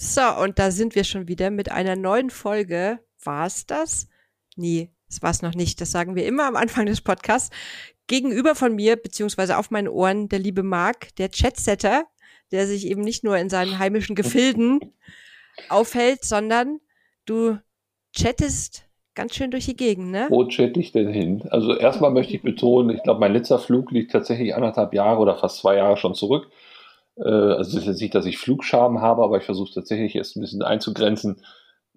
So, und da sind wir schon wieder mit einer neuen Folge. War es das? Nee, das war es noch nicht. Das sagen wir immer am Anfang des Podcasts. Gegenüber von mir, beziehungsweise auf meinen Ohren, der liebe Marc, der Chatsetter, der sich eben nicht nur in seinen heimischen Gefilden aufhält, sondern du chattest ganz schön durch die Gegend, ne? Wo chatte ich denn hin? Also erstmal möchte ich betonen, ich glaube, mein letzter Flug liegt tatsächlich anderthalb Jahre oder fast zwei Jahre schon zurück. Äh, also es ist jetzt nicht, dass ich Flugscham habe, aber ich versuche tatsächlich es ein bisschen einzugrenzen.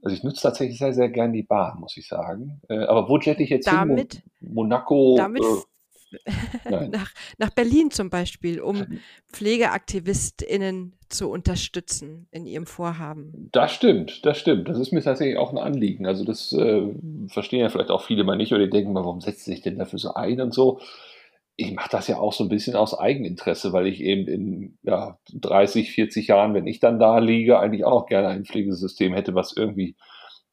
Also ich nutze tatsächlich sehr, sehr gern die Bahn, muss ich sagen. Äh, aber wo jette ich jetzt damit, hin? Monaco? Damit äh, nach, nach Berlin zum Beispiel, um PflegeaktivistInnen zu unterstützen in ihrem Vorhaben. Das stimmt, das stimmt. Das ist mir tatsächlich auch ein Anliegen. Also das äh, verstehen ja vielleicht auch viele mal nicht oder die denken mal, warum setzt sich denn dafür so ein und so. Ich mache das ja auch so ein bisschen aus Eigeninteresse, weil ich eben in ja, 30, 40 Jahren, wenn ich dann da liege, eigentlich auch gerne ein Pflegesystem hätte, was irgendwie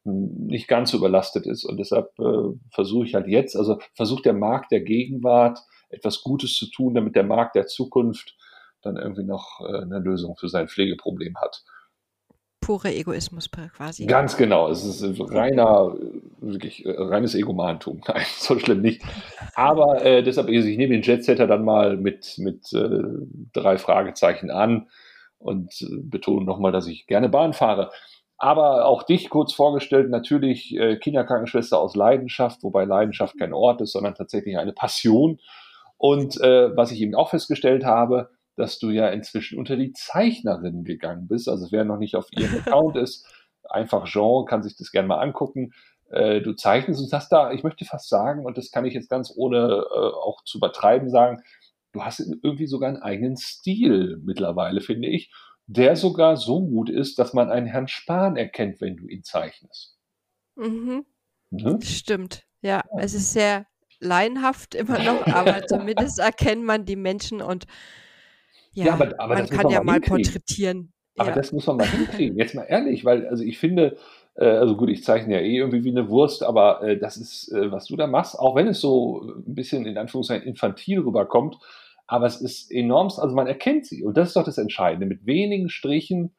nicht ganz so überlastet ist. Und deshalb äh, versuche ich halt jetzt, also versucht der Markt der Gegenwart etwas Gutes zu tun, damit der Markt der Zukunft dann irgendwie noch äh, eine Lösung für sein Pflegeproblem hat. Pure Egoismus quasi. Ganz genau. Es ist reiner, wirklich äh, reines Egomantum. Nein, so schlimm nicht. Aber äh, deshalb, ich nehme den Jetsetter dann mal mit, mit äh, drei Fragezeichen an und äh, betone nochmal, dass ich gerne Bahn fahre. Aber auch dich kurz vorgestellt, natürlich äh, Kinderkrankenschwester aus Leidenschaft, wobei Leidenschaft kein Ort ist, sondern tatsächlich eine Passion. Und äh, was ich eben auch festgestellt habe, dass du ja inzwischen unter die Zeichnerinnen gegangen bist. Also wer noch nicht auf ihrem Account ist, einfach Jean kann sich das gerne mal angucken. Äh, du zeichnest und hast da, ich möchte fast sagen, und das kann ich jetzt ganz ohne äh, auch zu übertreiben sagen, du hast irgendwie sogar einen eigenen Stil mittlerweile, finde ich der sogar so gut ist, dass man einen Herrn Spahn erkennt, wenn du ihn zeichnest. Mhm. Ne? Stimmt. Ja, es ist sehr laienhaft immer noch, aber zumindest erkennt man die Menschen und ja, ja aber, aber man kann ja mal porträtieren. Aber ja. das muss man mal hinkriegen. Jetzt mal ehrlich, weil also ich finde, äh, also gut, ich zeichne ja eh irgendwie wie eine Wurst, aber äh, das ist, äh, was du da machst, auch wenn es so ein bisschen in Anführungszeichen infantil rüberkommt, aber es ist enormst, also man erkennt sie und das ist doch das Entscheidende, mit wenigen Strichen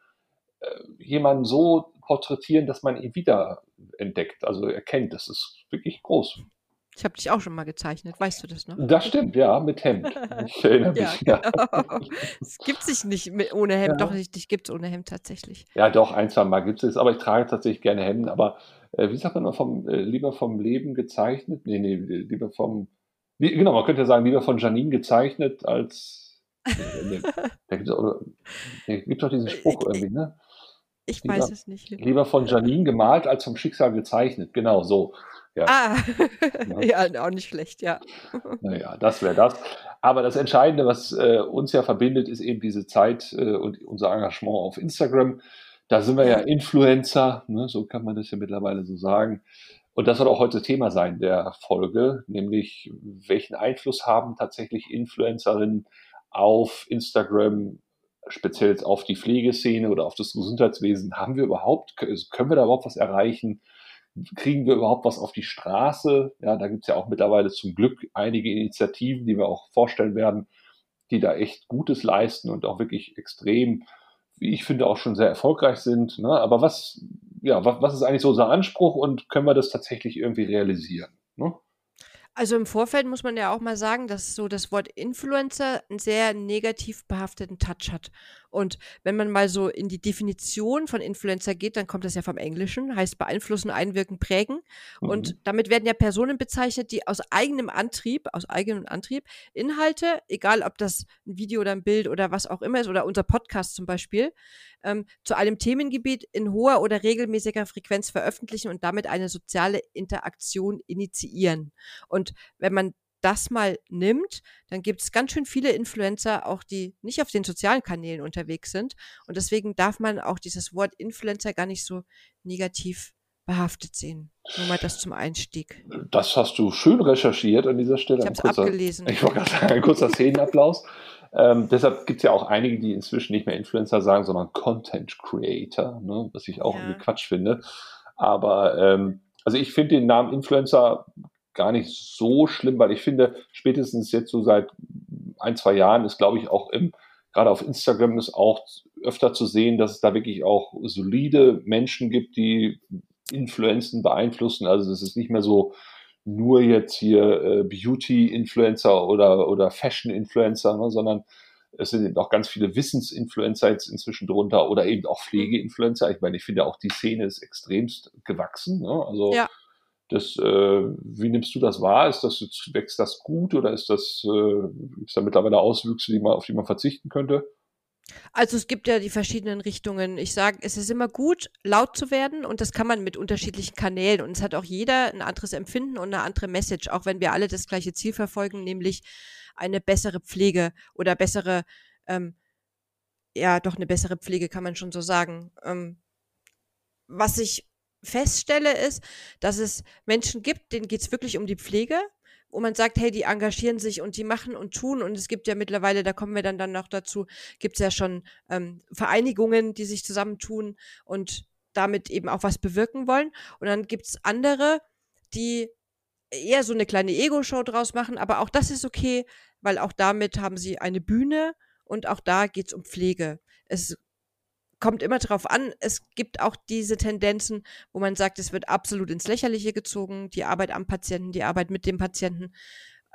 äh, jemanden so porträtieren, dass man ihn wieder entdeckt, also erkennt, das ist wirklich groß. Ich habe dich auch schon mal gezeichnet, weißt du das noch? Das stimmt, ja, mit Hemd. Ich erinnere ja, mich. Ja. Genau. es gibt sich nicht mit, ohne Hemd, ja. doch, dich gibt es ohne Hemd tatsächlich. Ja, doch, ein, zwei Mal gibt es, aber ich trage tatsächlich gerne Hemden, aber äh, wie sagt man noch, vom, äh, lieber vom Leben gezeichnet? Nee, nee, lieber vom, wie, genau, man könnte sagen, lieber von Janine gezeichnet als. Äh, da gibt es doch diesen Spruch irgendwie, ne? Ich lieber, weiß es nicht. Lieber von Janine gemalt als vom Schicksal gezeichnet. Genau so. Ja, ah. ja. ja auch nicht schlecht, ja. Naja, das wäre das. Aber das Entscheidende, was äh, uns ja verbindet, ist eben diese Zeit äh, und unser Engagement auf Instagram. Da sind wir ja Influencer, ne, so kann man das ja mittlerweile so sagen. Und das soll auch heute Thema sein der Folge, nämlich welchen Einfluss haben tatsächlich Influencerinnen auf Instagram, speziell jetzt auf die Pflegeszene oder auf das Gesundheitswesen? Haben wir überhaupt, können wir da überhaupt was erreichen? Kriegen wir überhaupt was auf die Straße? Ja, da gibt es ja auch mittlerweile zum Glück einige Initiativen, die wir auch vorstellen werden, die da echt Gutes leisten und auch wirklich extrem, wie ich finde, auch schon sehr erfolgreich sind. Ne? Aber was ja, was, was ist eigentlich so unser Anspruch und können wir das tatsächlich irgendwie realisieren? Also im Vorfeld muss man ja auch mal sagen, dass so das Wort Influencer einen sehr negativ behafteten Touch hat. Und wenn man mal so in die Definition von Influencer geht, dann kommt das ja vom Englischen, heißt beeinflussen, einwirken, prägen. Mhm. Und damit werden ja Personen bezeichnet, die aus eigenem Antrieb, aus eigenem Antrieb Inhalte, egal ob das ein Video oder ein Bild oder was auch immer ist, oder unser Podcast zum Beispiel, ähm, zu einem Themengebiet in hoher oder regelmäßiger Frequenz veröffentlichen und damit eine soziale Interaktion initiieren. Und wenn man das mal nimmt, dann gibt es ganz schön viele Influencer, auch die nicht auf den sozialen Kanälen unterwegs sind. Und deswegen darf man auch dieses Wort Influencer gar nicht so negativ behaftet sehen. Nur mal das zum Einstieg. Das hast du schön recherchiert an dieser Stelle. Ich habe es abgelesen. Ich wollte gerade sagen, ein kurzer Szenenapplaus. ähm, deshalb gibt es ja auch einige, die inzwischen nicht mehr Influencer sagen, sondern Content Creator, ne? was ich auch ja. irgendwie Quatsch finde. Aber ähm, also ich finde den Namen Influencer gar nicht so schlimm, weil ich finde, spätestens jetzt so seit ein, zwei Jahren ist, glaube ich, auch im, gerade auf Instagram ist auch öfter zu sehen, dass es da wirklich auch solide Menschen gibt, die Influenzen beeinflussen. Also es ist nicht mehr so nur jetzt hier äh, Beauty-Influencer oder, oder Fashion-Influencer, ne, sondern es sind eben auch ganz viele Wissensinfluencer jetzt inzwischen drunter oder eben auch Pflegeinfluencer. Ich meine, ich finde auch die Szene ist extremst gewachsen. Ne? Also ja. Das, äh, wie nimmst du das wahr? Ist das wächst das gut oder ist das äh, ist da mittlerweile Auswüchse, die man, auf die man verzichten könnte? Also es gibt ja die verschiedenen Richtungen. Ich sage, es ist immer gut, laut zu werden und das kann man mit unterschiedlichen Kanälen. Und es hat auch jeder ein anderes Empfinden und eine andere Message, auch wenn wir alle das gleiche Ziel verfolgen, nämlich eine bessere Pflege oder bessere, ähm, ja, doch eine bessere Pflege, kann man schon so sagen. Ähm, was ich feststelle, ist, dass es Menschen gibt, denen geht es wirklich um die Pflege wo man sagt, hey, die engagieren sich und die machen und tun. Und es gibt ja mittlerweile, da kommen wir dann, dann noch dazu, gibt es ja schon ähm, Vereinigungen, die sich zusammentun und damit eben auch was bewirken wollen. Und dann gibt es andere, die eher so eine kleine Ego-Show draus machen, aber auch das ist okay, weil auch damit haben sie eine Bühne und auch da geht es um Pflege. Es kommt immer darauf an, es gibt auch diese Tendenzen, wo man sagt, es wird absolut ins Lächerliche gezogen, die Arbeit am Patienten, die Arbeit mit dem Patienten.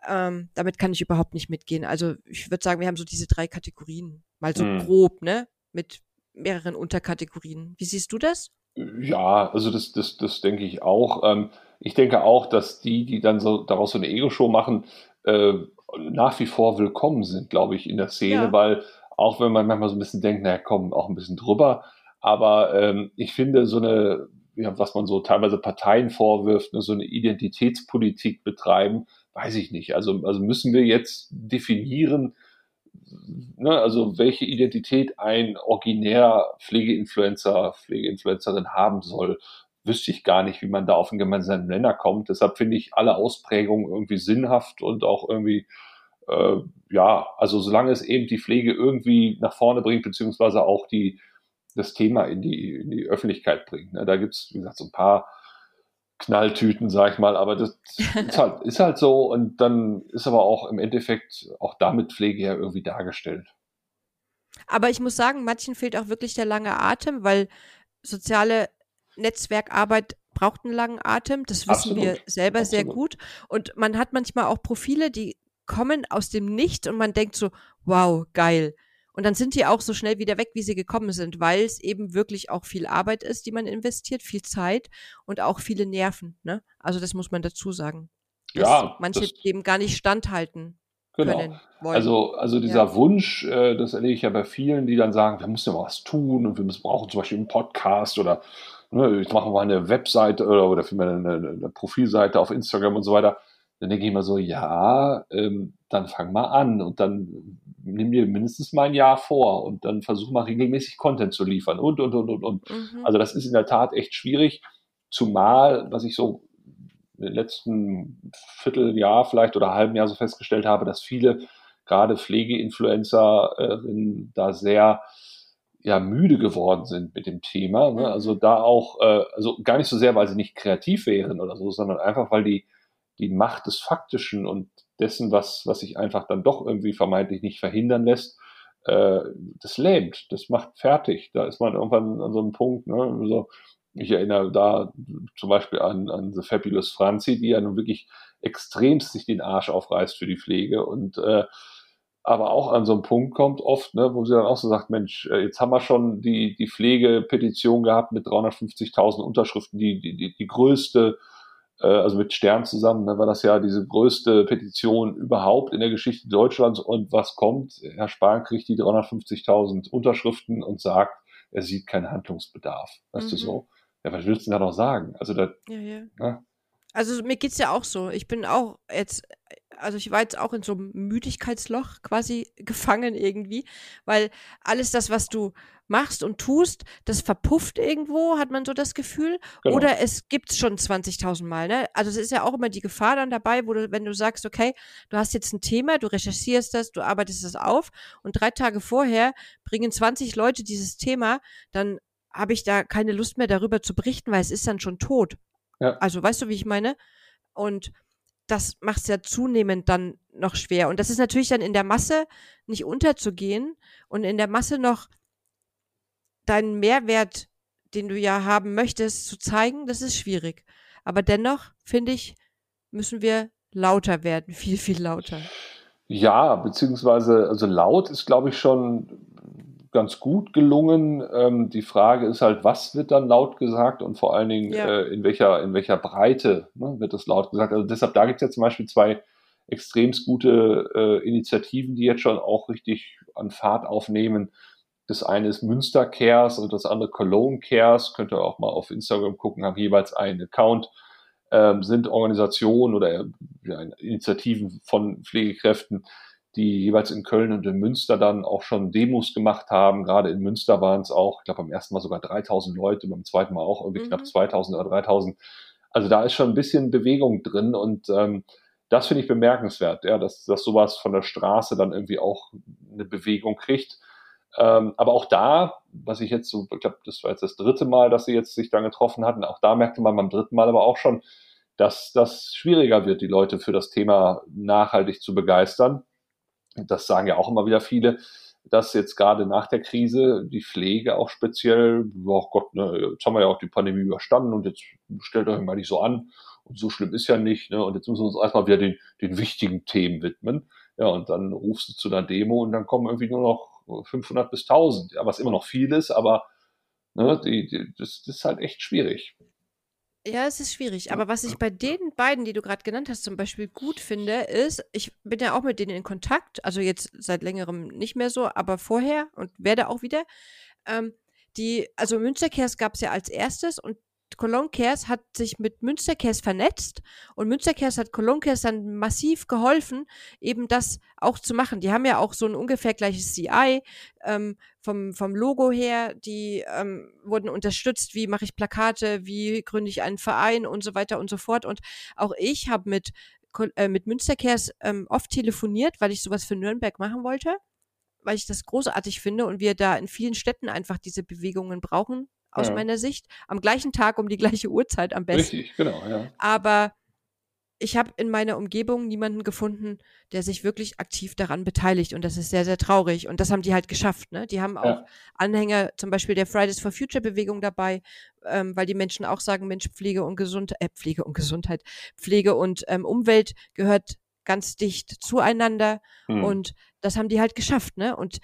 Ähm, damit kann ich überhaupt nicht mitgehen. Also ich würde sagen, wir haben so diese drei Kategorien, mal so hm. grob, ne? Mit mehreren Unterkategorien. Wie siehst du das? Ja, also das, das, das denke ich auch. Ähm, ich denke auch, dass die, die dann so daraus so eine Ego-Show machen, äh, nach wie vor willkommen sind, glaube ich, in der Szene, ja. weil auch wenn man manchmal so ein bisschen denkt, naja, komm, auch ein bisschen drüber. Aber ähm, ich finde, so eine, ja, was man so teilweise Parteien vorwirft, ne, so eine Identitätspolitik betreiben, weiß ich nicht. Also, also müssen wir jetzt definieren, ne, also welche Identität ein originär Pflegeinfluencer, Pflegeinfluencerin haben soll, wüsste ich gar nicht, wie man da auf einen gemeinsamen Nenner kommt. Deshalb finde ich alle Ausprägungen irgendwie sinnhaft und auch irgendwie äh, ja, also solange es eben die Pflege irgendwie nach vorne bringt, beziehungsweise auch die, das Thema in die, in die Öffentlichkeit bringt. Ne? Da gibt's wie gesagt, so ein paar Knalltüten, sag ich mal, aber das ist halt, ist halt so und dann ist aber auch im Endeffekt auch damit Pflege ja irgendwie dargestellt. Aber ich muss sagen, manchen fehlt auch wirklich der lange Atem, weil soziale Netzwerkarbeit braucht einen langen Atem. Das wissen Absolut. wir selber Absolut. sehr gut. Und man hat manchmal auch Profile, die kommen aus dem Nicht und man denkt so, wow, geil. Und dann sind die auch so schnell wieder weg, wie sie gekommen sind, weil es eben wirklich auch viel Arbeit ist, die man investiert, viel Zeit und auch viele Nerven. Ne? Also das muss man dazu sagen. Ja, manche dem gar nicht standhalten. Genau. Können, wollen. Also, also dieser ja. Wunsch, äh, das erlebe ich ja bei vielen, die dann sagen, wir müssen ja was tun und wir müssen, brauchen zum Beispiel einen Podcast oder ne, ich mache mal eine Webseite oder, oder vielmehr eine, eine Profilseite auf Instagram und so weiter. Dann denke ich immer so, ja, ähm, dann fang mal an und dann nimm dir mindestens mal ein Jahr vor und dann versuch mal regelmäßig Content zu liefern und, und, und, und, und. Mhm. Also das ist in der Tat echt schwierig, zumal, was ich so im letzten Vierteljahr vielleicht oder halben Jahr so festgestellt habe, dass viele gerade Pflegeinfluencerinnen da sehr ja müde geworden sind mit dem Thema. Ne? Mhm. Also da auch, äh, also gar nicht so sehr, weil sie nicht kreativ wären oder so, sondern einfach, weil die die Macht des Faktischen und dessen, was, was sich einfach dann doch irgendwie vermeintlich nicht verhindern lässt, äh, das lähmt, das macht fertig. Da ist man irgendwann an so einem Punkt, ne, so, ich erinnere da zum Beispiel an, an The Fabulous Franzi, die ja nun wirklich extremst sich den Arsch aufreißt für die Pflege und äh, aber auch an so einen Punkt kommt oft, ne, wo sie dann auch so sagt, Mensch, äh, jetzt haben wir schon die, die Pflegepetition gehabt mit 350.000 Unterschriften, die, die, die, die größte also mit Stern zusammen, ne, war das ja diese größte Petition überhaupt in der Geschichte Deutschlands. Und was kommt? Herr Spahn kriegt die 350.000 Unterschriften und sagt, er sieht keinen Handlungsbedarf. Weißt mhm. du so? Ja, was willst du denn da noch sagen? Also, da, ja, ja. Ne? Also mir geht's ja auch so. Ich bin auch jetzt, also ich war jetzt auch in so einem Müdigkeitsloch quasi gefangen irgendwie, weil alles das, was du machst und tust, das verpufft irgendwo, hat man so das Gefühl. Genau. Oder es gibt's schon 20.000 Mal. Ne? Also es ist ja auch immer die Gefahr dann dabei, wo du, wenn du sagst, okay, du hast jetzt ein Thema, du recherchierst das, du arbeitest das auf und drei Tage vorher bringen 20 Leute dieses Thema, dann habe ich da keine Lust mehr darüber zu berichten, weil es ist dann schon tot. Ja. Also weißt du, wie ich meine? Und das macht es ja zunehmend dann noch schwer. Und das ist natürlich dann in der Masse nicht unterzugehen und in der Masse noch deinen Mehrwert, den du ja haben möchtest, zu zeigen, das ist schwierig. Aber dennoch, finde ich, müssen wir lauter werden, viel, viel lauter. Ja, beziehungsweise, also laut ist, glaube ich, schon ganz gut gelungen. Ähm, die Frage ist halt, was wird dann laut gesagt und vor allen Dingen ja. äh, in, welcher, in welcher Breite ne, wird das laut gesagt. Also deshalb, da gibt es ja zum Beispiel zwei extremst gute äh, Initiativen, die jetzt schon auch richtig an Fahrt aufnehmen. Das eine ist Münster Cares und das andere Cologne Cares. Könnt ihr auch mal auf Instagram gucken, haben jeweils einen Account. Ähm, sind Organisationen oder ja, Initiativen von Pflegekräften, die jeweils in Köln und in Münster dann auch schon Demos gemacht haben. Gerade in Münster waren es auch, ich glaube, beim ersten Mal sogar 3000 Leute, beim zweiten Mal auch irgendwie mhm. knapp 2000 oder 3000. Also da ist schon ein bisschen Bewegung drin und ähm, das finde ich bemerkenswert, ja, dass, dass sowas von der Straße dann irgendwie auch eine Bewegung kriegt. Ähm, aber auch da, was ich jetzt so, ich glaube, das war jetzt das dritte Mal, dass sie jetzt sich dann getroffen hatten, auch da merkte man beim dritten Mal aber auch schon, dass das schwieriger wird, die Leute für das Thema nachhaltig zu begeistern. Das sagen ja auch immer wieder viele, dass jetzt gerade nach der Krise die Pflege auch speziell, oh Gott, ne, jetzt haben wir ja auch die Pandemie überstanden und jetzt stellt euch mal nicht so an und so schlimm ist ja nicht, ne, und jetzt müssen wir uns erstmal wieder den, den wichtigen Themen widmen. Ja, und dann rufst du zu einer Demo und dann kommen irgendwie nur noch 500 bis 1000, ja, was immer noch viel ist, aber ne, die, die, das, das ist halt echt schwierig. Ja, es ist schwierig. Aber was ich bei den beiden, die du gerade genannt hast, zum Beispiel gut finde, ist, ich bin ja auch mit denen in Kontakt, also jetzt seit längerem nicht mehr so, aber vorher und werde auch wieder. Ähm, die, also Münsterkehrs gab es ja als erstes und Cologne Cares hat sich mit Münster Cares vernetzt und Münster Cares hat Cologne Cares dann massiv geholfen, eben das auch zu machen. Die haben ja auch so ein ungefähr gleiches CI ähm, vom, vom Logo her. Die ähm, wurden unterstützt, wie mache ich Plakate, wie gründe ich einen Verein und so weiter und so fort. Und auch ich habe mit, äh, mit Münster Cares ähm, oft telefoniert, weil ich sowas für Nürnberg machen wollte weil ich das großartig finde und wir da in vielen Städten einfach diese Bewegungen brauchen, aus ja. meiner Sicht. Am gleichen Tag um die gleiche Uhrzeit am besten. Richtig, genau, ja. Aber ich habe in meiner Umgebung niemanden gefunden, der sich wirklich aktiv daran beteiligt. Und das ist sehr, sehr traurig. Und das haben die halt geschafft. Ne? Die haben auch ja. Anhänger zum Beispiel der Fridays for Future Bewegung dabei, ähm, weil die Menschen auch sagen, Mensch, Pflege und Gesundheit, äh, Pflege und Gesundheit, Pflege und ähm, Umwelt gehört ganz dicht zueinander. Mhm. Und das haben die halt geschafft. Ne? Und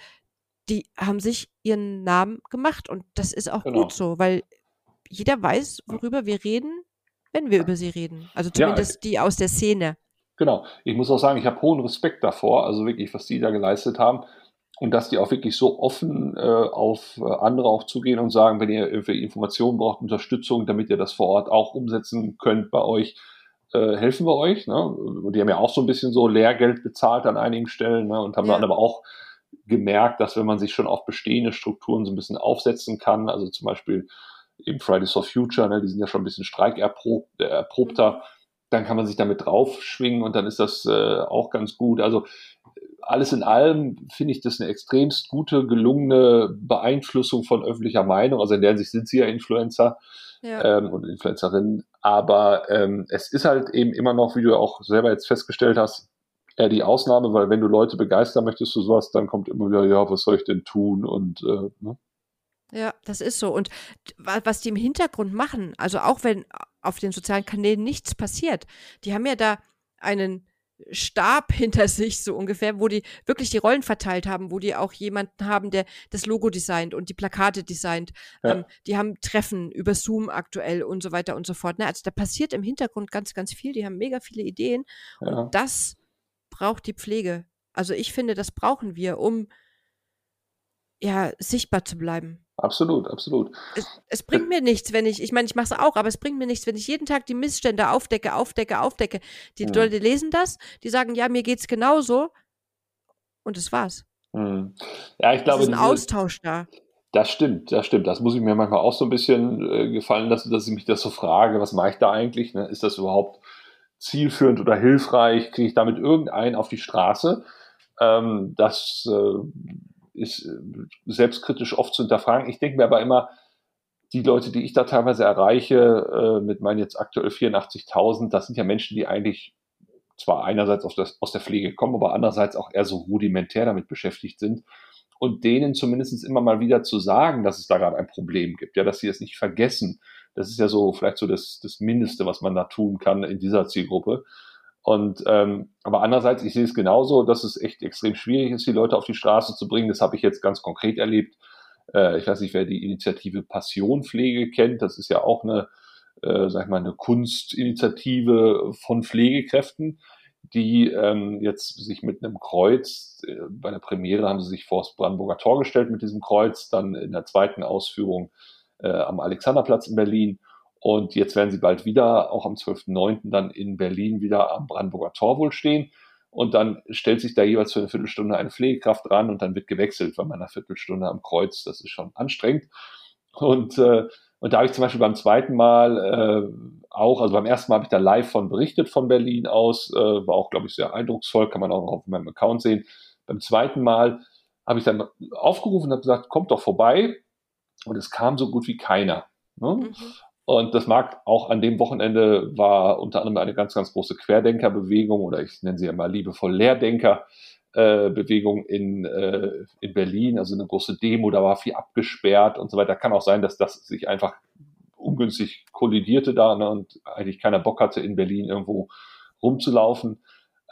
die haben sich ihren Namen gemacht und das ist auch genau. gut so, weil jeder weiß, worüber wir reden, wenn wir über sie reden. Also zumindest ja, die aus der Szene. Genau. Ich muss auch sagen, ich habe hohen Respekt davor, also wirklich, was die da geleistet haben. Und dass die auch wirklich so offen äh, auf äh, andere auch zugehen und sagen, wenn ihr irgendwie Informationen braucht, Unterstützung, damit ihr das vor Ort auch umsetzen könnt bei euch, äh, helfen wir euch. Ne? Und die haben ja auch so ein bisschen so Lehrgeld bezahlt an einigen Stellen ne? und haben ja. dann aber auch gemerkt, dass wenn man sich schon auf bestehende Strukturen so ein bisschen aufsetzen kann, also zum Beispiel eben Fridays for Future, ne, die sind ja schon ein bisschen streikerprobter, mhm. dann kann man sich damit draufschwingen und dann ist das äh, auch ganz gut. Also alles in allem finde ich das eine extremst gute, gelungene Beeinflussung von öffentlicher Meinung. Also in der Hinsicht sind sie ja Influencer ja. Ähm, und Influencerinnen. Aber ähm, es ist halt eben immer noch, wie du auch selber jetzt festgestellt hast, eher die Ausnahme, weil wenn du Leute begeistern möchtest für sowas, dann kommt immer wieder, ja, was soll ich denn tun? Und äh, ne? Ja, das ist so. Und was die im Hintergrund machen, also auch wenn auf den sozialen Kanälen nichts passiert, die haben ja da einen Stab hinter sich, so ungefähr, wo die wirklich die Rollen verteilt haben, wo die auch jemanden haben, der das Logo designt und die Plakate designt. Ja. Ähm, die haben Treffen über Zoom aktuell und so weiter und so fort. Ne? Also da passiert im Hintergrund ganz, ganz viel. Die haben mega viele Ideen. Ja. Und das braucht die Pflege. Also ich finde, das brauchen wir, um ja sichtbar zu bleiben. Absolut, absolut. Es, es bringt mir nichts, wenn ich, ich meine, ich mache es auch, aber es bringt mir nichts, wenn ich jeden Tag die Missstände aufdecke, aufdecke, aufdecke. Die ja. Leute lesen das, die sagen, ja, mir geht's genauso und das war's. Hm. Ja, ich glaube, es ist ein diese, Austausch da. Das stimmt, das stimmt. Das muss ich mir manchmal auch so ein bisschen äh, gefallen lassen, dass ich mich das so frage, was mache ich da eigentlich? Ne? Ist das überhaupt zielführend oder hilfreich? Kriege ich damit irgendeinen auf die Straße? Ähm, das äh, ist äh, selbstkritisch oft zu hinterfragen. Ich denke mir aber immer, die Leute, die ich da teilweise erreiche, äh, mit meinen jetzt aktuell 84.000, das sind ja Menschen, die eigentlich zwar einerseits aus, das, aus der Pflege kommen, aber andererseits auch eher so rudimentär damit beschäftigt sind. und denen zumindest immer mal wieder zu sagen, dass es da gerade ein Problem gibt, ja, dass sie es nicht vergessen. Das ist ja so vielleicht so das, das Mindeste, was man da tun kann in dieser Zielgruppe. Und ähm, aber andererseits, ich sehe es genauso, dass es echt extrem schwierig ist, die Leute auf die Straße zu bringen. Das habe ich jetzt ganz konkret erlebt. Äh, ich weiß nicht, wer die Initiative Passionpflege kennt. Das ist ja auch eine, äh, sag ich mal, eine Kunstinitiative von Pflegekräften, die ähm, jetzt sich mit einem Kreuz, äh, bei der Premiere haben sie sich vor das Brandenburger Tor gestellt mit diesem Kreuz, dann in der zweiten Ausführung äh, am Alexanderplatz in Berlin und jetzt werden sie bald wieder, auch am 12.09. dann in Berlin wieder am Brandenburger Tor wohl stehen. Und dann stellt sich da jeweils für eine Viertelstunde eine Pflegekraft dran und dann wird gewechselt, weil man eine Viertelstunde am Kreuz, das ist schon anstrengend. Und, äh, und da habe ich zum Beispiel beim zweiten Mal äh, auch, also beim ersten Mal habe ich da live von berichtet von Berlin aus, äh, war auch, glaube ich, sehr eindrucksvoll, kann man auch noch auf meinem Account sehen. Beim zweiten Mal habe ich dann aufgerufen und habe gesagt, kommt doch vorbei. Und es kam so gut wie keiner. Ne? Mhm. Und das mag auch an dem Wochenende war unter anderem eine ganz, ganz große Querdenkerbewegung oder ich nenne sie immer liebevoll Lehrdenkerbewegung in, äh, in Berlin, also eine große Demo, da war viel abgesperrt und so weiter. Kann auch sein, dass das sich einfach ungünstig kollidierte da ne, und eigentlich keiner Bock hatte, in Berlin irgendwo rumzulaufen.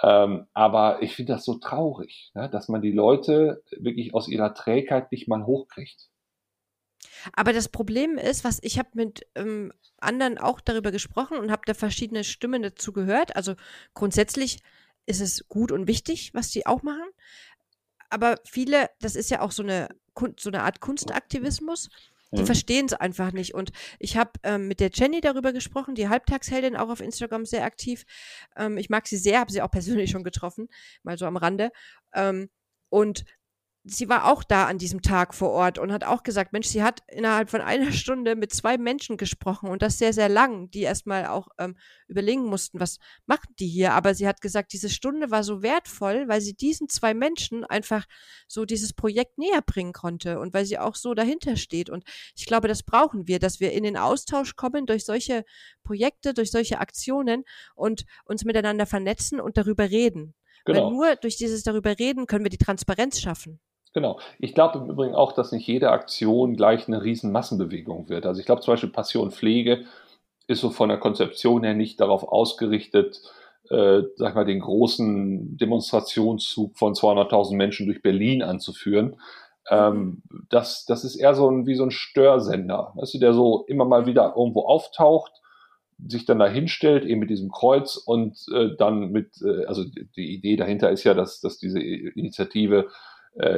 Ähm, aber ich finde das so traurig, ne, dass man die Leute wirklich aus ihrer Trägheit nicht mal hochkriegt. Aber das Problem ist, was ich habe mit ähm, anderen auch darüber gesprochen und habe da verschiedene Stimmen dazu gehört. Also grundsätzlich ist es gut und wichtig, was die auch machen. Aber viele, das ist ja auch so eine, so eine Art Kunstaktivismus, die mhm. verstehen es einfach nicht. Und ich habe ähm, mit der Jenny darüber gesprochen, die Halbtagsheldin, auch auf Instagram sehr aktiv. Ähm, ich mag sie sehr, habe sie auch persönlich schon getroffen, mal so am Rande. Ähm, und sie war auch da an diesem Tag vor Ort und hat auch gesagt, Mensch, sie hat innerhalb von einer Stunde mit zwei Menschen gesprochen und das sehr, sehr lang, die erstmal auch ähm, überlegen mussten, was machen die hier. Aber sie hat gesagt, diese Stunde war so wertvoll, weil sie diesen zwei Menschen einfach so dieses Projekt näher bringen konnte und weil sie auch so dahinter steht. Und ich glaube, das brauchen wir, dass wir in den Austausch kommen durch solche Projekte, durch solche Aktionen und uns miteinander vernetzen und darüber reden. Genau. Weil nur durch dieses darüber reden können wir die Transparenz schaffen. Genau. Ich glaube im Übrigen auch, dass nicht jede Aktion gleich eine riesen Massenbewegung wird. Also ich glaube zum Beispiel Passion Pflege ist so von der Konzeption her nicht darauf ausgerichtet, äh, sag mal, den großen Demonstrationszug von 200.000 Menschen durch Berlin anzuführen. Ähm, das, das ist eher so ein, wie so ein Störsender, weißt du, der so immer mal wieder irgendwo auftaucht, sich dann da hinstellt, eben mit diesem Kreuz und äh, dann mit, äh, also die Idee dahinter ist ja, dass, dass diese Initiative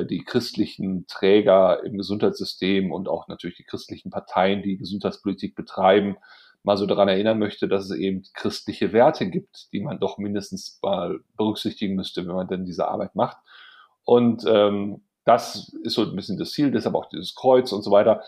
die christlichen Träger im Gesundheitssystem und auch natürlich die christlichen Parteien, die Gesundheitspolitik betreiben, mal so daran erinnern möchte, dass es eben christliche Werte gibt, die man doch mindestens mal berücksichtigen müsste, wenn man denn diese Arbeit macht. Und ähm, das ist so ein bisschen das Ziel, deshalb auch dieses Kreuz und so weiter.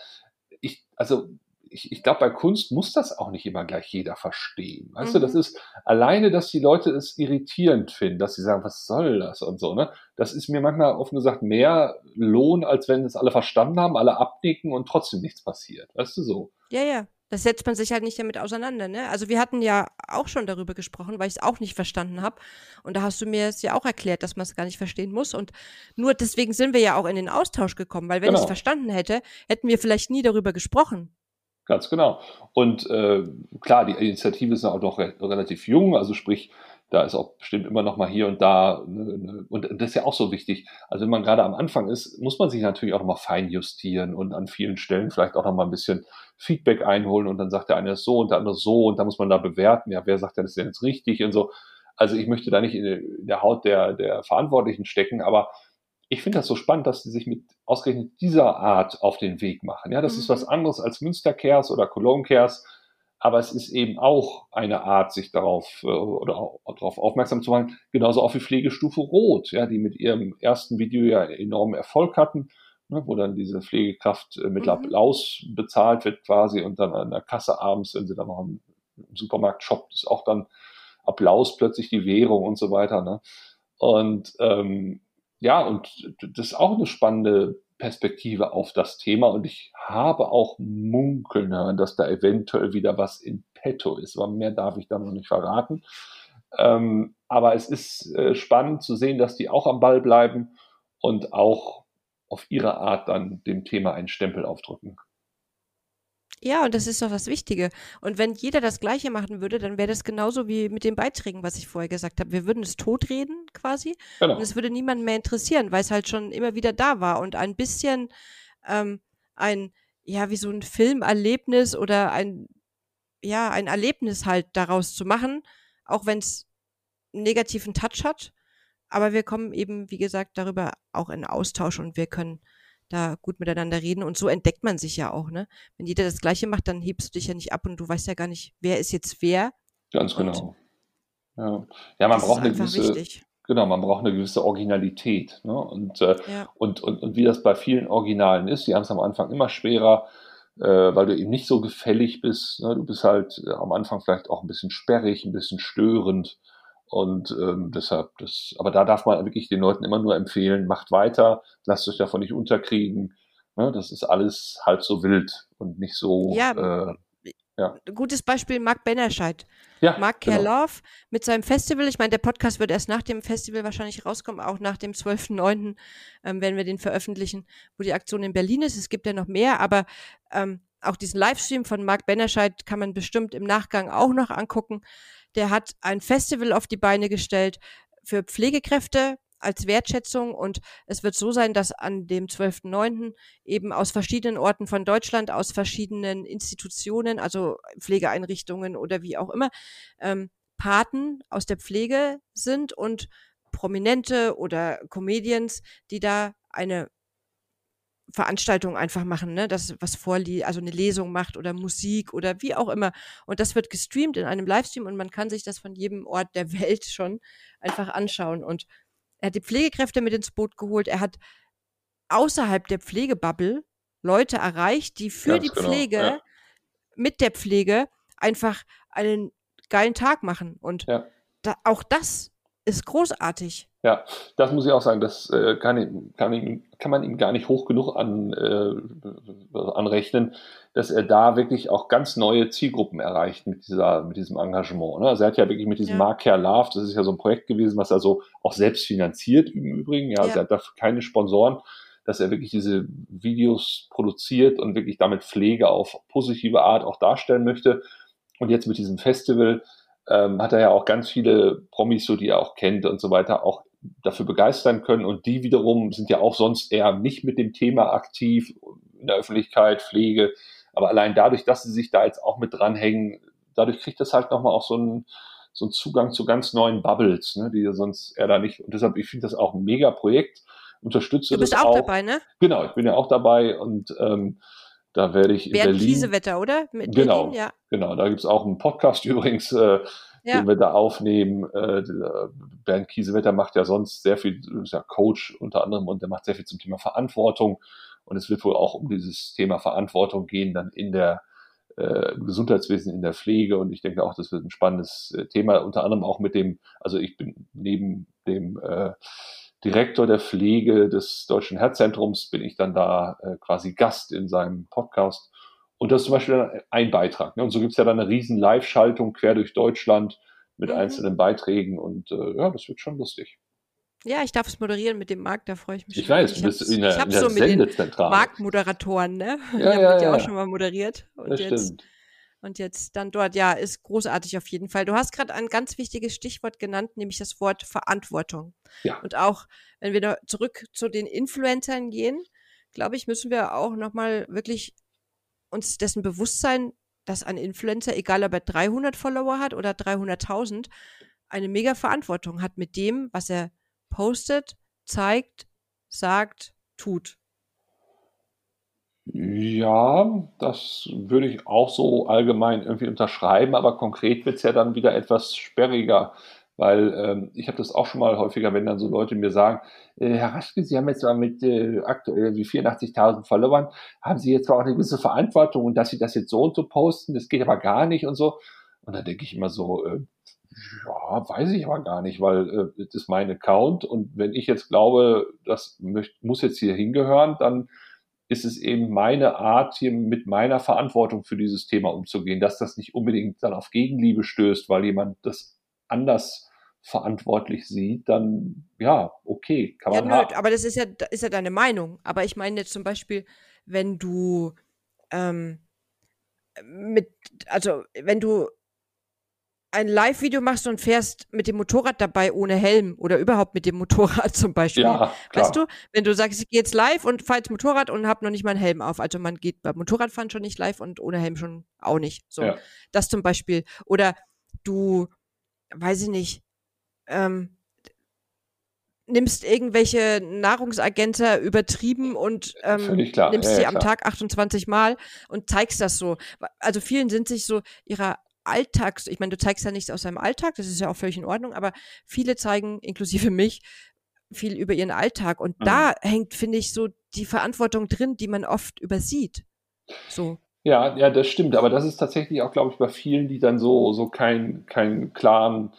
Ich, also ich, ich glaube, bei Kunst muss das auch nicht immer gleich jeder verstehen. Weißt mhm. du, das mhm. ist alleine, dass die Leute es irritierend finden, dass sie sagen, was soll das und so, ne? Das ist mir manchmal offen gesagt mehr Lohn, als wenn es alle verstanden haben, alle abnicken und trotzdem nichts passiert. Weißt du so? Ja, ja. Das setzt man sich halt nicht damit auseinander, ne? Also wir hatten ja auch schon darüber gesprochen, weil ich es auch nicht verstanden habe. Und da hast du mir es ja auch erklärt, dass man es gar nicht verstehen muss. Und nur deswegen sind wir ja auch in den Austausch gekommen, weil wenn genau. ich es verstanden hätte, hätten wir vielleicht nie darüber gesprochen. Ganz genau. Und äh, klar, die Initiative ist auch noch re relativ jung, also sprich, da ist auch bestimmt immer noch mal hier und da, ne, ne, und das ist ja auch so wichtig. Also wenn man gerade am Anfang ist, muss man sich natürlich auch noch mal fein justieren und an vielen Stellen vielleicht auch noch mal ein bisschen Feedback einholen und dann sagt der eine so und der andere so und da muss man da bewerten, ja, wer sagt denn, das ist jetzt richtig und so. Also ich möchte da nicht in der Haut der, der Verantwortlichen stecken, aber ich finde das so spannend, dass sie sich mit ausgerechnet dieser Art auf den Weg machen. Ja, das mhm. ist was mhm. anderes als Münsterkers oder Cologne-Kers, aber es ist eben auch eine Art, sich darauf äh, oder darauf aufmerksam zu machen, genauso auch wie Pflegestufe Rot, ja, die mit ihrem ersten Video ja enormen Erfolg hatten, ne, wo dann diese Pflegekraft äh, mit mhm. Applaus bezahlt wird quasi und dann an der Kasse abends, wenn sie dann noch im, im Supermarkt shoppt, ist auch dann Applaus plötzlich die Währung und so weiter. Ne? Und ähm, ja, und das ist auch eine spannende Perspektive auf das Thema. Und ich habe auch munkeln hören, dass da eventuell wieder was in petto ist. Aber mehr darf ich da noch nicht verraten. Ähm, aber es ist äh, spannend zu sehen, dass die auch am Ball bleiben und auch auf ihre Art dann dem Thema einen Stempel aufdrücken. Ja, und das ist doch das Wichtige. Und wenn jeder das Gleiche machen würde, dann wäre das genauso wie mit den Beiträgen, was ich vorher gesagt habe. Wir würden es totreden quasi genau. und es würde niemanden mehr interessieren, weil es halt schon immer wieder da war und ein bisschen ähm, ein, ja, wie so ein Filmerlebnis oder ein, ja, ein Erlebnis halt daraus zu machen, auch wenn es einen negativen Touch hat. Aber wir kommen eben, wie gesagt, darüber auch in Austausch und wir können da gut miteinander reden. Und so entdeckt man sich ja auch, ne? Wenn jeder das Gleiche macht, dann hebst du dich ja nicht ab und du weißt ja gar nicht, wer ist jetzt wer. Ganz genau. Ja, ja man braucht eine gewisse, wichtig. genau, man braucht eine gewisse Originalität. Ne? Und, äh, ja. und, und, und wie das bei vielen Originalen ist, die haben es am Anfang immer schwerer, äh, weil du eben nicht so gefällig bist. Ne? Du bist halt äh, am Anfang vielleicht auch ein bisschen sperrig, ein bisschen störend. Und ähm, deshalb, das, aber da darf man wirklich den Leuten immer nur empfehlen, macht weiter, lasst euch davon nicht unterkriegen. Ne? Das ist alles halb so wild und nicht so. Ja, äh, ja. Gutes Beispiel Mark Bennerscheid. Ja, Mark Kerloff genau. mit seinem Festival. Ich meine, der Podcast wird erst nach dem Festival wahrscheinlich rauskommen, auch nach dem 12.09. Ähm, werden wir den veröffentlichen, wo die Aktion in Berlin ist. Es gibt ja noch mehr, aber ähm, auch diesen Livestream von Mark Bennerscheid kann man bestimmt im Nachgang auch noch angucken. Der hat ein Festival auf die Beine gestellt für Pflegekräfte als Wertschätzung und es wird so sein, dass an dem 12.09. eben aus verschiedenen Orten von Deutschland, aus verschiedenen Institutionen, also Pflegeeinrichtungen oder wie auch immer, ähm, Paten aus der Pflege sind und Prominente oder Comedians, die da eine Veranstaltung einfach machen, ne, das was vorliegt, also eine Lesung macht oder Musik oder wie auch immer. Und das wird gestreamt in einem Livestream und man kann sich das von jedem Ort der Welt schon einfach anschauen. Und er hat die Pflegekräfte mit ins Boot geholt. Er hat außerhalb der Pflegebubble Leute erreicht, die für Ganz die genau, Pflege, ja. mit der Pflege einfach einen geilen Tag machen. Und ja. da, auch das ist großartig. Ja, das muss ich auch sagen, das äh, kann, kann, kann, man ihm gar nicht hoch genug an, äh, anrechnen, dass er da wirklich auch ganz neue Zielgruppen erreicht mit, dieser, mit diesem Engagement. Ne? Also er hat ja wirklich mit diesem ja. Mark Care Love, das ist ja so ein Projekt gewesen, was er so auch selbst finanziert im Übrigen. Ja, ja. Also er hat dafür keine Sponsoren, dass er wirklich diese Videos produziert und wirklich damit Pflege auf positive Art auch darstellen möchte. Und jetzt mit diesem Festival ähm, hat er ja auch ganz viele Promis, so die er auch kennt und so weiter, auch dafür begeistern können. Und die wiederum sind ja auch sonst eher nicht mit dem Thema aktiv in der Öffentlichkeit, Pflege. Aber allein dadurch, dass sie sich da jetzt auch mit dranhängen, dadurch kriegt das halt nochmal auch so einen, so einen Zugang zu ganz neuen Bubbles, ne, die sonst er da nicht. Und deshalb, ich finde das auch ein mega Projekt. Unterstütze du bist das auch, auch dabei, ne? Genau, ich bin ja auch dabei und ähm, da werde ich in Bernd Berlin. Kiesewetter, oder? Mit genau, Berlin, ja. genau. Da gibt's auch einen Podcast übrigens, äh, ja. den wir da aufnehmen. Äh, Bernd Kiesewetter macht ja sonst sehr viel, ist ja Coach unter anderem und der macht sehr viel zum Thema Verantwortung. Und es wird wohl auch um dieses Thema Verantwortung gehen, dann in der äh, Gesundheitswesen, in der Pflege. Und ich denke auch, das wird ein spannendes äh, Thema, unter anderem auch mit dem, also ich bin neben dem äh, Direktor der Pflege des Deutschen Herzzentrums, bin ich dann da äh, quasi Gast in seinem Podcast. Und das ist zum Beispiel ein Beitrag. Ne? Und so gibt es ja dann eine riesen Live-Schaltung quer durch Deutschland mit mhm. einzelnen Beiträgen und äh, ja, das wird schon lustig. Ja, ich darf es moderieren mit dem Markt, da freue ich mich. Ich weiß, du bist in der, ich in der so Sendezentrale. Marktmoderatoren, ne? Ja, ja, ja, ja auch schon mal moderiert. Und das jetzt stimmt. Und jetzt dann dort, ja, ist großartig auf jeden Fall. Du hast gerade ein ganz wichtiges Stichwort genannt, nämlich das Wort Verantwortung. Ja. Und auch, wenn wir zurück zu den Influencern gehen, glaube ich, müssen wir auch nochmal wirklich uns dessen bewusst sein, dass ein Influencer, egal ob er 300 Follower hat oder 300.000, eine mega Verantwortung hat mit dem, was er postet, zeigt, sagt, tut. Ja, das würde ich auch so allgemein irgendwie unterschreiben, aber konkret wird es ja dann wieder etwas sperriger, weil ähm, ich habe das auch schon mal häufiger, wenn dann so Leute mir sagen, äh, Herr Raschke, Sie haben jetzt mal mit äh, aktuell wie 84.000 Followern, haben Sie jetzt auch eine gewisse Verantwortung und dass Sie das jetzt so und so posten, das geht aber gar nicht und so. Und dann denke ich immer so, äh, ja, weiß ich aber gar nicht, weil äh, das ist mein Account und wenn ich jetzt glaube, das möcht, muss jetzt hier hingehören, dann ist es eben meine Art, hier mit meiner Verantwortung für dieses Thema umzugehen, dass das nicht unbedingt dann auf Gegenliebe stößt, weil jemand das anders verantwortlich sieht, dann ja, okay, kann man ja, nö, haben. Aber das ist ja, ist ja deine Meinung. Aber ich meine jetzt zum Beispiel, wenn du ähm, mit, also wenn du ein Live-Video machst und fährst mit dem Motorrad dabei ohne Helm oder überhaupt mit dem Motorrad zum Beispiel. Ja, klar. Weißt du, wenn du sagst, ich gehe jetzt live und fahre jetzt Motorrad und habe noch nicht mal einen Helm auf. Also man geht beim Motorradfahren schon nicht live und ohne Helm schon auch nicht. So, ja. das zum Beispiel. Oder du, weiß ich nicht, ähm, nimmst irgendwelche Nahrungsagente übertrieben und ähm, nimmst ja, sie ja, am Tag 28 Mal und zeigst das so. Also vielen sind sich so ihrer Alltags, ich meine, du zeigst ja nichts aus deinem Alltag, das ist ja auch völlig in Ordnung, aber viele zeigen, inklusive mich, viel über ihren Alltag. Und mhm. da hängt, finde ich, so die Verantwortung drin, die man oft übersieht. So. Ja, ja, das stimmt. Aber das ist tatsächlich auch, glaube ich, bei vielen, die dann so, so keinen kein klaren,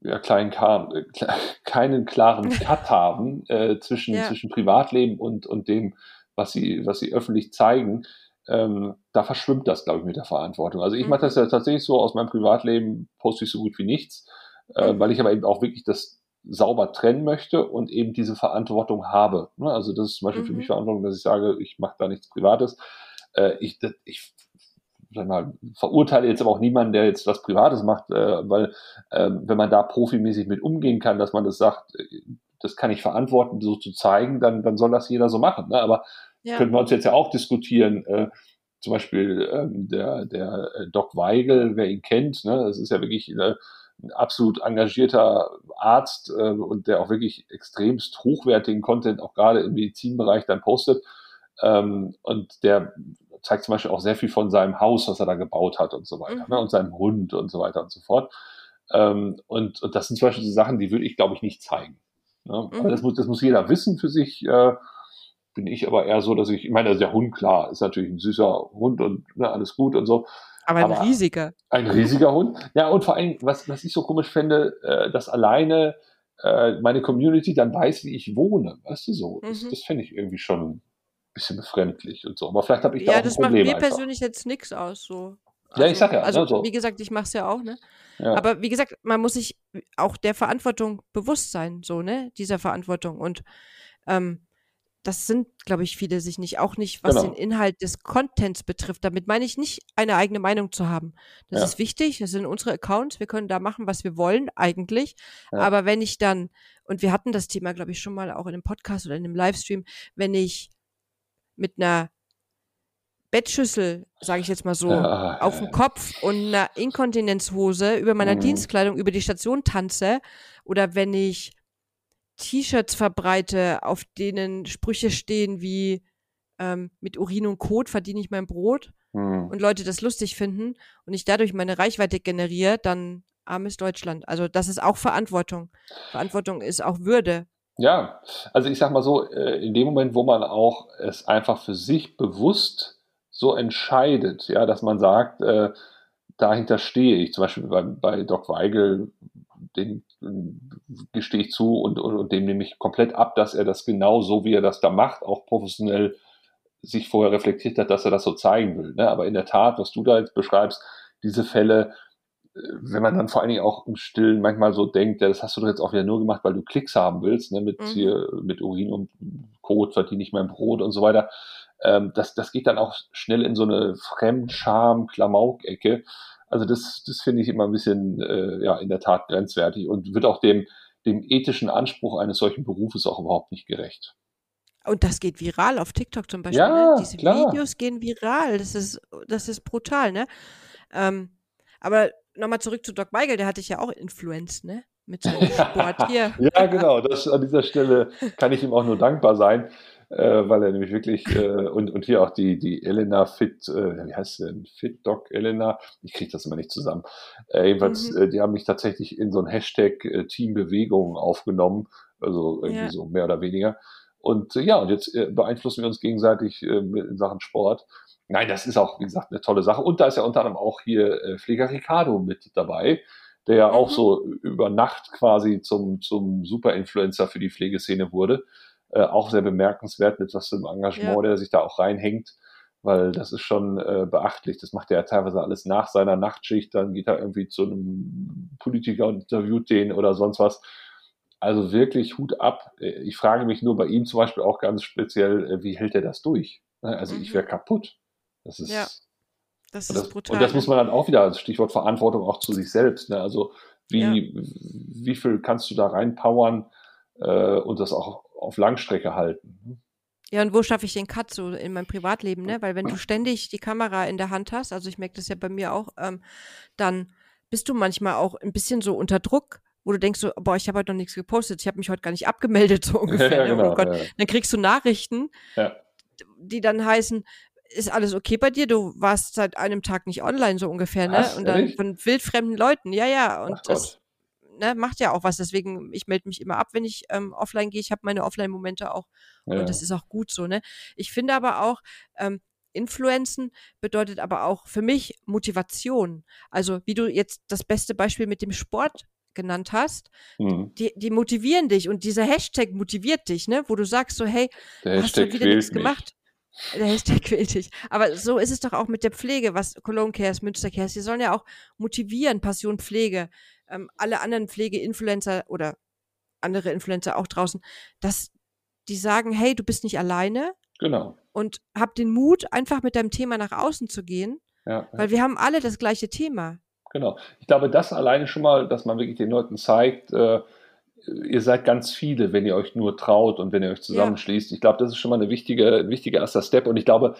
ja, kleinen, äh, keinen klaren Cut haben äh, zwischen, ja. zwischen Privatleben und, und dem, was sie, was sie öffentlich zeigen ähm, da verschwimmt das, glaube ich, mit der Verantwortung. Also ich mhm. mache das ja tatsächlich so, aus meinem Privatleben poste ich so gut wie nichts, äh, mhm. weil ich aber eben auch wirklich das sauber trennen möchte und eben diese Verantwortung habe. Ne? Also das ist zum Beispiel mhm. für mich Verantwortung, dass ich sage, ich mache da nichts Privates. Äh, ich, ich sag mal, verurteile jetzt aber auch niemanden, der jetzt was Privates macht, äh, weil äh, wenn man da profimäßig mit umgehen kann, dass man das sagt, äh, das kann ich verantworten, so zu zeigen, dann, dann soll das jeder so machen. Ne? Aber ja. könnten wir uns jetzt ja auch diskutieren. Äh, zum Beispiel ähm, der, der äh, Doc Weigel, wer ihn kennt, ne, das ist ja wirklich eine, ein absolut engagierter Arzt äh, und der auch wirklich extremst hochwertigen Content auch gerade im Medizinbereich dann postet. Ähm, und der zeigt zum Beispiel auch sehr viel von seinem Haus, was er da gebaut hat und so weiter, ne, mhm. ne, und seinem Hund und so weiter und so fort. Ähm, und, und das sind zum Beispiel so Sachen, die würde ich, glaube ich, nicht zeigen. Ne? Mhm. Das muss, das muss jeder wissen für sich. Äh, bin ich aber eher so, dass ich, ich meine, also der Hund, klar, ist natürlich ein süßer Hund und ne, alles gut und so. Aber ein aber riesiger. Ein riesiger Hund. Ja, und vor allem, was, was ich so komisch fände, äh, dass alleine äh, meine Community dann weiß, wie ich wohne. Weißt du so? Das, mhm. das fände ich irgendwie schon ein bisschen befremdlich und so. Aber vielleicht habe ich da ja, auch ein Problem. Ja, das macht mir persönlich jetzt nichts aus, so. Also, ja, ich sag ja. Also, ne, so. wie gesagt, ich mache es ja auch, ne? Ja. Aber wie gesagt, man muss sich auch der Verantwortung bewusst sein, so, ne? Dieser Verantwortung. Und ähm, das sind, glaube ich, viele sich nicht, auch nicht, was genau. den Inhalt des Contents betrifft. Damit meine ich nicht, eine eigene Meinung zu haben. Das ja. ist wichtig, das sind unsere Accounts, wir können da machen, was wir wollen, eigentlich. Ja. Aber wenn ich dann, und wir hatten das Thema, glaube ich, schon mal auch in einem Podcast oder in einem Livestream, wenn ich mit einer Bettschüssel, sage ich jetzt mal so, ja, auf dem Kopf und einer Inkontinenzhose über meiner mhm. Dienstkleidung über die Station tanze oder wenn ich T-Shirts verbreite, auf denen Sprüche stehen wie ähm, mit Urin und Kot verdiene ich mein Brot mhm. und Leute das lustig finden und ich dadurch meine Reichweite generiere, dann armes Deutschland. Also das ist auch Verantwortung. Verantwortung ist auch Würde. Ja, also ich sag mal so, äh, in dem Moment, wo man auch es einfach für sich bewusst so entscheidet, ja, dass man sagt, äh, dahinter stehe ich. Zum Beispiel bei, bei Doc Weigel den gestehe ich zu und, und, und, dem nehme ich komplett ab, dass er das genau so, wie er das da macht, auch professionell sich vorher reflektiert hat, dass er das so zeigen will. Ne? Aber in der Tat, was du da jetzt beschreibst, diese Fälle, äh, wenn man dann vor allen Dingen auch im Stillen manchmal so denkt, ja, das hast du doch jetzt auch wieder nur gemacht, weil du Klicks haben willst, ne? mit mhm. hier, mit Urin und Kot verdiene ich mein Brot und so weiter. Ähm, das, das geht dann auch schnell in so eine Fremdscham, Klamauk-Ecke. Also das, das finde ich immer ein bisschen, äh, ja, in der Tat grenzwertig und wird auch dem, dem ethischen Anspruch eines solchen Berufes auch überhaupt nicht gerecht. Und das geht viral auf TikTok zum Beispiel. Ja, ne? Diese klar. Videos gehen viral. Das ist, das ist brutal, ne? Ähm, aber nochmal zurück zu Doc Weigel, der hatte ich ja auch Influenz, ne? Mit seinem Sport hier. ja, genau. Das, an dieser Stelle kann ich ihm auch nur dankbar sein äh, weil er nämlich wirklich, äh, und, und hier auch die, die Elena Fit, äh, wie heißt sie denn? Fit Doc Elena, ich kriege das immer nicht zusammen. Äh, jedenfalls, mhm. äh, die haben mich tatsächlich in so ein Hashtag äh, Teambewegung aufgenommen, also irgendwie ja. so mehr oder weniger. Und äh, ja, und jetzt äh, beeinflussen wir uns gegenseitig äh, in Sachen Sport. Nein, das ist auch, wie gesagt, eine tolle Sache. Und da ist ja unter anderem auch hier äh, Pfleger Ricardo mit dabei, der ja mhm. auch so über Nacht quasi zum, zum Super-Influencer für die Pflegeszene wurde. Äh, auch sehr bemerkenswert mit was für einem Engagement, ja. der sich da auch reinhängt. weil das ist schon äh, beachtlich. Das macht er ja teilweise alles nach seiner Nachtschicht, dann geht er irgendwie zu einem Politiker und interviewt den oder sonst was. Also wirklich Hut ab. Ich frage mich nur bei ihm zum Beispiel auch ganz speziell, äh, wie hält er das durch? Ne, also mhm. ich wäre kaputt. Das ist, ja, das ist das, brutal. Und das muss man dann auch wieder, als Stichwort Verantwortung auch zu sich selbst. Ne? Also wie, ja. wie viel kannst du da reinpowern äh, und das auch auf Langstrecke halten? Ne? Ja, und wo schaffe ich den Cut so in meinem Privatleben, ne? Weil wenn du ständig die Kamera in der Hand hast, also ich merke das ja bei mir auch, ähm, dann bist du manchmal auch ein bisschen so unter Druck, wo du denkst so, boah, ich habe heute noch nichts gepostet, ich habe mich heute gar nicht abgemeldet, so ungefähr. Ja, ne? oh genau, oh Gott. Ja. Dann kriegst du Nachrichten, ja. die dann heißen, ist alles okay bei dir? Du warst seit einem Tag nicht online, so ungefähr, ne? Was, und dann ehrlich? von wildfremden Leuten, ja, ja. Und Ach das ne, macht ja auch was. Deswegen, ich melde mich immer ab, wenn ich ähm, offline gehe. Ich habe meine Offline-Momente auch. Ja. Und das ist auch gut so, ne? Ich finde aber auch, ähm, Influenzen bedeutet aber auch für mich Motivation. Also, wie du jetzt das beste Beispiel mit dem Sport genannt hast, mhm. die, die motivieren dich und dieser Hashtag motiviert dich, ne? Wo du sagst so, hey, Der hast du wieder nichts gemacht? Der Hashtag quält dich. Aber so ist es doch auch mit der Pflege, was Cologne Cares, Münster Cares, die sollen ja auch motivieren, Passion Pflege, ähm, alle anderen Pflege-Influencer oder andere Influencer auch draußen, dass die sagen, hey, du bist nicht alleine. Genau. Und hab den Mut, einfach mit deinem Thema nach außen zu gehen. Ja, weil ja. wir haben alle das gleiche Thema. Genau. Ich glaube, das alleine schon mal, dass man wirklich den Leuten zeigt, äh, ihr seid ganz viele, wenn ihr euch nur traut und wenn ihr euch zusammenschließt. Ja. Ich glaube, das ist schon mal eine wichtige, ein wichtiger erster Step. Und ich glaube,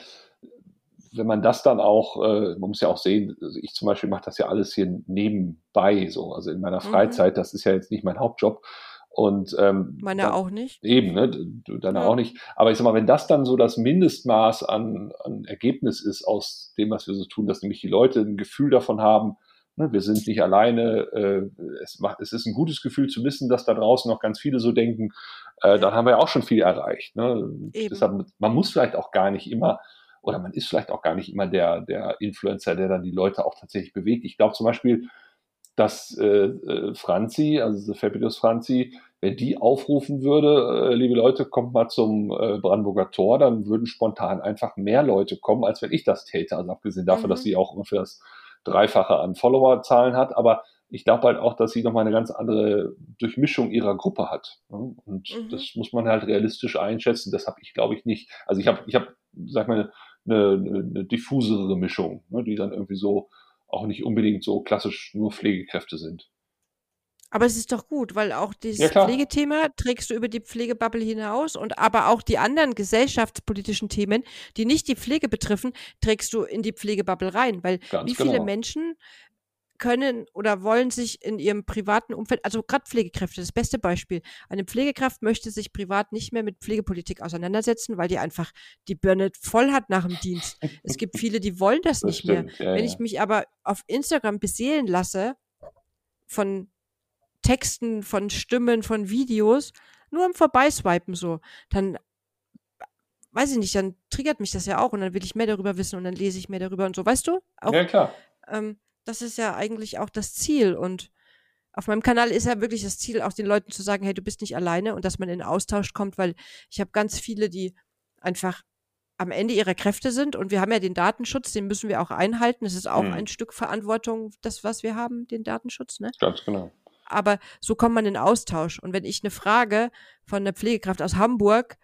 wenn man das dann auch, äh, man muss ja auch sehen, also ich zum Beispiel mache das ja alles hier nebenbei, so, also in meiner mhm. Freizeit, mhm. das ist ja jetzt nicht mein Hauptjob. Und ähm, meine dann, auch nicht. Eben, ne? Du, deine ja. auch nicht. Aber ich sag mal, wenn das dann so das Mindestmaß an, an Ergebnis ist aus dem, was wir so tun, dass nämlich die Leute ein Gefühl davon haben, Ne, wir sind nicht alleine. Äh, es, macht, es ist ein gutes Gefühl zu wissen, dass da draußen noch ganz viele so denken. Äh, dann haben wir ja auch schon viel erreicht. Ne? Deshalb, man muss vielleicht auch gar nicht immer, oder man ist vielleicht auch gar nicht immer der, der Influencer, der dann die Leute auch tatsächlich bewegt. Ich glaube zum Beispiel, dass äh, äh, Franzi, also Fabulous Franzi, wenn die aufrufen würde, äh, liebe Leute, kommt mal zum äh, Brandenburger Tor, dann würden spontan einfach mehr Leute kommen, als wenn ich das täte. Also abgesehen davon, mhm. dass sie auch für das Dreifache an Followerzahlen hat, aber ich glaube halt auch, dass sie nochmal eine ganz andere Durchmischung ihrer Gruppe hat. Und mhm. das muss man halt realistisch einschätzen. Das habe ich, glaube ich, nicht. Also ich habe, ich habe, sag mal, eine, eine, diffusere Mischung, ne, die dann irgendwie so auch nicht unbedingt so klassisch nur Pflegekräfte sind. Aber es ist doch gut, weil auch dieses ja, Pflegethema trägst du über die Pflegebubble hinaus und aber auch die anderen gesellschaftspolitischen Themen, die nicht die Pflege betreffen, trägst du in die Pflegebubble rein. Weil Ganz wie viele genau. Menschen können oder wollen sich in ihrem privaten Umfeld, also gerade Pflegekräfte, das beste Beispiel. Eine Pflegekraft möchte sich privat nicht mehr mit Pflegepolitik auseinandersetzen, weil die einfach die Birne voll hat nach dem Dienst. es gibt viele, die wollen das, das nicht stimmt, mehr. Ja, Wenn ich mich aber auf Instagram beseelen lasse von Texten, von Stimmen, von Videos, nur im Vorbeiswipen so, dann weiß ich nicht, dann triggert mich das ja auch und dann will ich mehr darüber wissen und dann lese ich mehr darüber und so, weißt du? Auch, ja, klar. Ähm, das ist ja eigentlich auch das Ziel und auf meinem Kanal ist ja wirklich das Ziel, auch den Leuten zu sagen, hey, du bist nicht alleine und dass man in Austausch kommt, weil ich habe ganz viele, die einfach am Ende ihrer Kräfte sind und wir haben ja den Datenschutz, den müssen wir auch einhalten. Das ist auch hm. ein Stück Verantwortung, das, was wir haben, den Datenschutz, ne? Ganz genau aber so kommt man in Austausch. Und wenn ich eine Frage von einer Pflegekraft aus Hamburg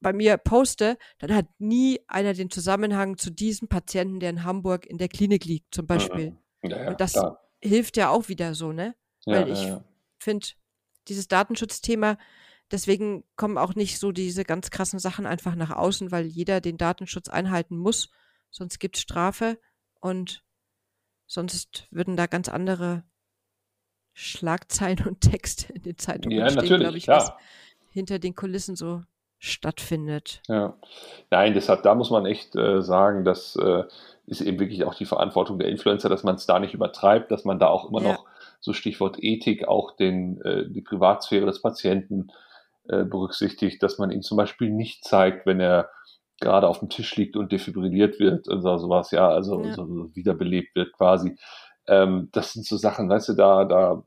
bei mir poste, dann hat nie einer den Zusammenhang zu diesem Patienten, der in Hamburg in der Klinik liegt, zum Beispiel. Ja, ja, Und das klar. hilft ja auch wieder so, ne? Ja, Weil ich finde, dieses Datenschutzthema, deswegen kommen auch nicht so diese ganz krassen Sachen einfach nach außen, weil jeder den Datenschutz einhalten muss, sonst gibt es Strafe und sonst würden da ganz andere Schlagzeilen und Texte in den Zeitungen ja, stehen, glaube ich, was hinter den Kulissen so stattfindet. Ja, nein, deshalb, da muss man echt äh, sagen, das äh, ist eben wirklich auch die Verantwortung der Influencer, dass man es da nicht übertreibt, dass man da auch immer ja. noch, so Stichwort Ethik, auch den, äh, die Privatsphäre des Patienten äh, berücksichtigt, dass man ihn zum Beispiel nicht zeigt, wenn er gerade auf dem Tisch liegt und defibrilliert wird und so sowas, ja, also ja. So wiederbelebt wird quasi. Ähm, das sind so Sachen, weißt du, da, da,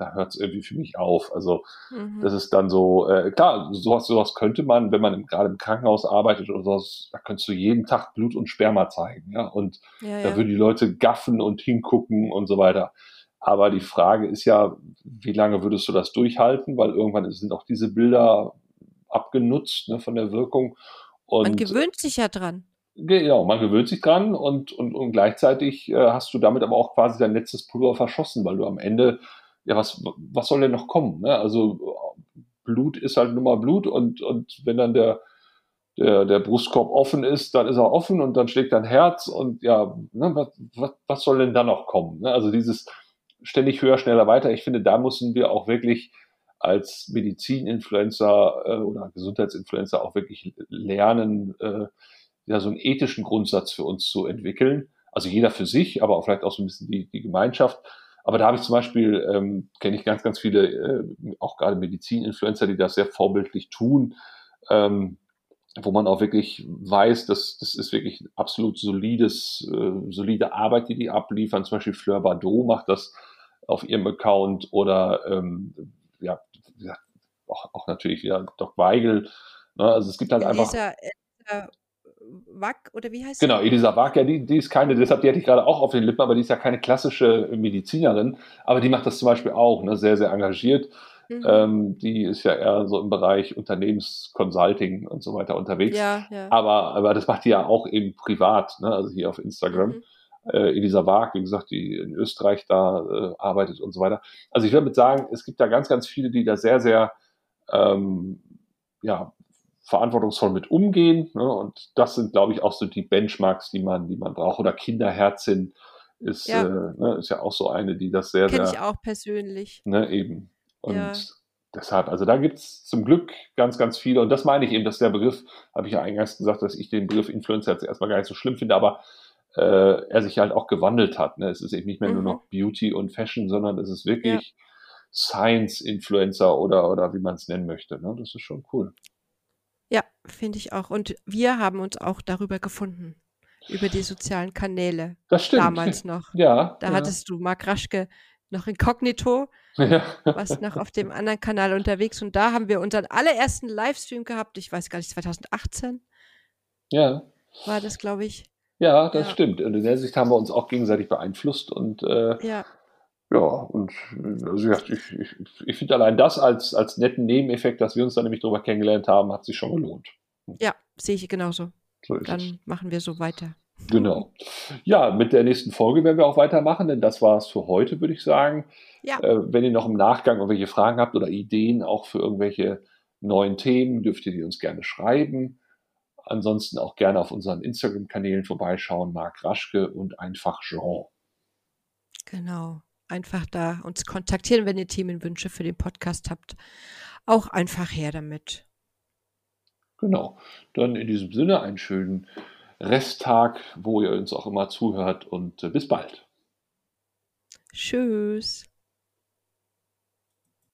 da hört es irgendwie für mich auf. Also mhm. das ist dann so, äh, klar, sowas, sowas könnte man, wenn man gerade im Krankenhaus arbeitet oder sowas, da könntest du jeden Tag Blut und Sperma zeigen, ja. Und ja, da würden die Leute gaffen und hingucken und so weiter. Aber die Frage ist ja, wie lange würdest du das durchhalten? Weil irgendwann sind auch diese Bilder abgenutzt ne, von der Wirkung. Und man gewöhnt sich ja dran. Genau, man gewöhnt sich dran und, und, und gleichzeitig äh, hast du damit aber auch quasi dein letztes Pulver verschossen, weil du am Ende, ja, was, was soll denn noch kommen? Ne? Also Blut ist halt nur mal Blut und, und wenn dann der, der, der Brustkorb offen ist, dann ist er offen und dann schlägt dein Herz und ja, ne, was, was, was soll denn da noch kommen? Ne? Also dieses ständig höher, schneller, weiter, ich finde, da müssen wir auch wirklich als Medizininfluencer äh, oder Gesundheitsinfluencer auch wirklich lernen, äh, ja, so einen ethischen Grundsatz für uns zu entwickeln. Also jeder für sich, aber auch vielleicht auch so ein bisschen die, die Gemeinschaft. Aber da habe ich zum Beispiel, ähm, kenne ich ganz, ganz viele, äh, auch gerade Medizininfluencer, die das sehr vorbildlich tun, ähm, wo man auch wirklich weiß, dass das ist wirklich absolut solides, äh, solide Arbeit, die die abliefern. Zum Beispiel Fleur Bardot macht das auf ihrem Account oder ähm, ja, auch, auch natürlich wieder Doc Weigel. Ne? Also es gibt halt einfach. Elisa Wack oder wie heißt Genau, Elisa Wack, ja, die, die ist keine, deshalb, die hatte ich gerade auch auf den Lippen, aber die ist ja keine klassische Medizinerin, aber die macht das zum Beispiel auch, ne, sehr, sehr engagiert. Mhm. Ähm, die ist ja eher so im Bereich Unternehmensconsulting und so weiter unterwegs. Ja, ja. Aber, aber das macht die ja auch eben privat, ne, also hier auf Instagram. Mhm. Äh, Elisa Waag, wie gesagt, die in Österreich da äh, arbeitet und so weiter. Also ich würde sagen, es gibt da ganz, ganz viele, die da sehr, sehr ähm, ja, verantwortungsvoll mit umgehen. Ne? Und das sind, glaube ich, auch so die Benchmarks, die man, die man braucht. Oder Kinderherzin ist ja, äh, ne, ist ja auch so eine, die das sehr, Kenn sehr. Kenne ich auch persönlich. Ne, eben. Und ja. deshalb, also da gibt es zum Glück ganz, ganz viele. Und das meine ich eben, dass der Begriff, habe ich ja eingangs gesagt, dass ich den Begriff Influencer jetzt erstmal gar nicht so schlimm finde, aber äh, er sich halt auch gewandelt hat. Ne? Es ist eben nicht mehr mhm. nur noch Beauty und Fashion, sondern es ist wirklich ja. Science-Influencer oder, oder wie man es nennen möchte. Ne? Das ist schon cool. Finde ich auch. Und wir haben uns auch darüber gefunden. Über die sozialen Kanäle. Das stimmt. Damals noch. Ja. Da ja. hattest du Marc Raschke noch inkognito, ja. was noch auf dem anderen Kanal unterwegs. Und da haben wir unseren allerersten Livestream gehabt. Ich weiß gar nicht, 2018. Ja. War das, glaube ich. Ja, das ja. stimmt. Und in der Sicht haben wir uns auch gegenseitig beeinflusst und äh, ja. Ja, und also ich, ich, ich finde allein das als, als netten Nebeneffekt, dass wir uns dann nämlich darüber kennengelernt haben, hat sich schon gelohnt. Ja, sehe ich genauso. So dann es. machen wir so weiter. Genau. Ja, mit der nächsten Folge werden wir auch weitermachen, denn das war es für heute, würde ich sagen. Ja. Äh, wenn ihr noch im Nachgang irgendwelche Fragen habt oder Ideen auch für irgendwelche neuen Themen, dürft ihr die uns gerne schreiben. Ansonsten auch gerne auf unseren Instagram-Kanälen vorbeischauen, Marc Raschke und einfach Jean. Genau einfach da uns kontaktieren, wenn ihr Themenwünsche für den Podcast habt. Auch einfach her damit. Genau. Dann in diesem Sinne einen schönen Resttag, wo ihr uns auch immer zuhört und äh, bis bald. Tschüss.